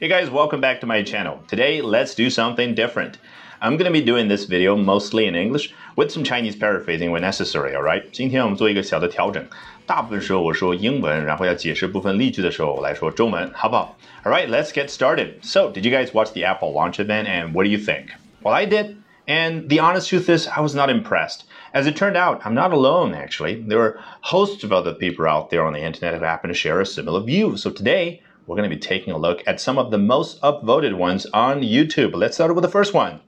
Hey guys, welcome back to my channel. Today, let's do something different. I'm going to be doing this video mostly in English with some Chinese paraphrasing when necessary, alright? 今天我们做一个小的调整，大部分时候我说英文，然后要解释部分例句的时候，我来说中文，好不好？Alright, let's get started. So, did you guys watch the Apple launch event and what do you think? Well, I did. And the honest truth is, I was not impressed. As it turned out, I'm not alone, actually. There were hosts of other people out there on the internet who happen to share a similar view. So today, we're going to be taking a look at some of the most upvoted ones on YouTube. Let's start with the first one.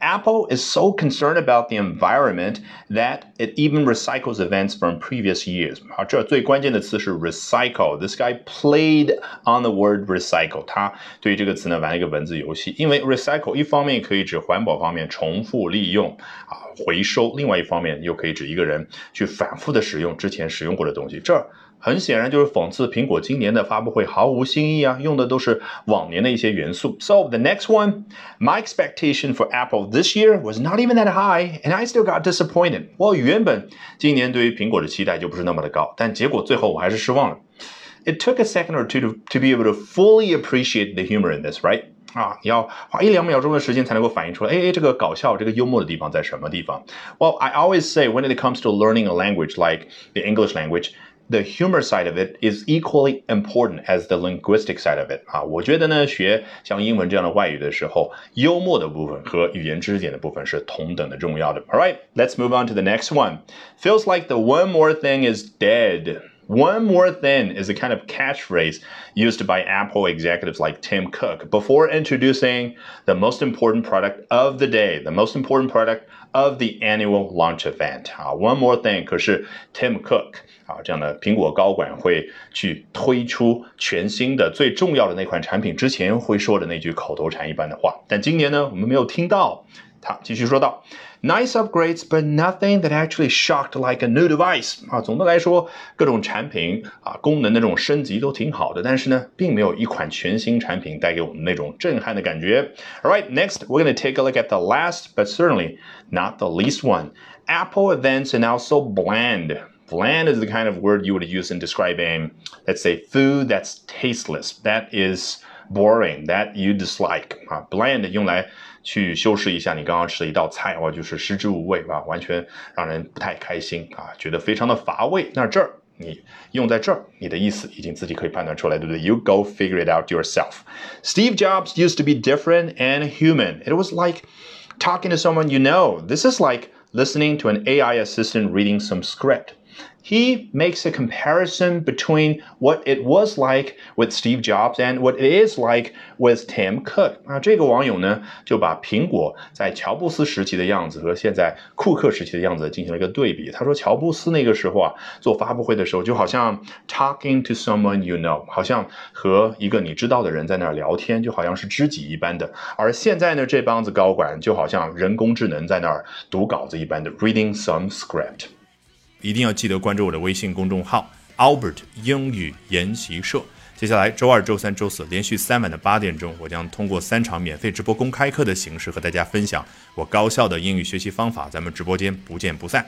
Apple is so concerned about the environment that it even recycles events from previous years. 好，这最关键的词是 recycle. This guy played on the word recycle. 他对于这个词呢玩了一个文字游戏。因为 recycle 一方面可以指环保方面重复利用啊回收，另外一方面又可以指一个人去反复的使用之前使用过的东西。这 很显然就是讽刺苹果今年的发布会毫无新意啊，用的都是往年的一些元素。So the next one, my expectation for Apple this year was not even that high, and I still got disappointed. 我原本今年对于苹果的期待就不是那么的高，但结果最后我还是失望了。It took a second or two to to be able to fully appreciate the humor in this, right? 啊，你要花一两秒钟的时间才能够反映出来，哎，这个搞笑、这个幽默的地方在什么地方？Well, I always say when it comes to learning a language like the English language the humor side of it is equally important as the linguistic side of it 啊，我觉得呢，学像英文这样的外语的时候，幽默的部分和语言知识点的部分是同等的重要的。All right, let's move on to the next one. Feels like the one more thing is dead. One more thing is a kind of catchphrase used by Apple executives like Tim Cook before introducing the most important product of the day, the most important product of the annual launch event. 啊，One more thing，可是 Tim Cook 啊这样的苹果高管会去推出全新的最重要的那款产品之前会说的那句口头禅一般的话，但今年呢，我们没有听到。他继续说道：“Nice upgrades, but nothing that actually shocked like a new device。”啊，总的来说，各种产品啊，功能的这种升级都挺好的，但是呢，并没有一款全新产品带给我们那种震撼的感觉。All right, next we're going to take a look at the last, but certainly not the least one. Apple events are now so bland. Bland is the kind of word you would use in describing, let's say, food that's tasteless. That is boring. That you dislike. 啊，bland 用来去修饰一下你刚刚吃的一道菜，哇，就是食之无味啊，完全让人不太开心啊，觉得非常的乏味。那这儿你用在这儿，你的意思已经自己可以判断出来，对不对？You go figure it out yourself. Steve Jobs used to be different and human. It was like talking to someone you know. This is like listening to an AI assistant reading some script He makes a comparison between what it was like with Steve Jobs and what it is like with Tim Cook 啊，这个网友呢就把苹果在乔布斯时期的样子和现在库克时期的样子进行了一个对比。他说，乔布斯那个时候啊，做发布会的时候就好像 talking to someone you know，好像和一个你知道的人在那儿聊天，就好像是知己一般的。而现在呢，这帮子高管就好像人工智能在那儿读稿子一般的 reading some script。一定要记得关注我的微信公众号 Albert 英语研习社。接下来周二、周三、周四连续三晚的八点钟，我将通过三场免费直播公开课的形式和大家分享我高效的英语学习方法。咱们直播间不见不散。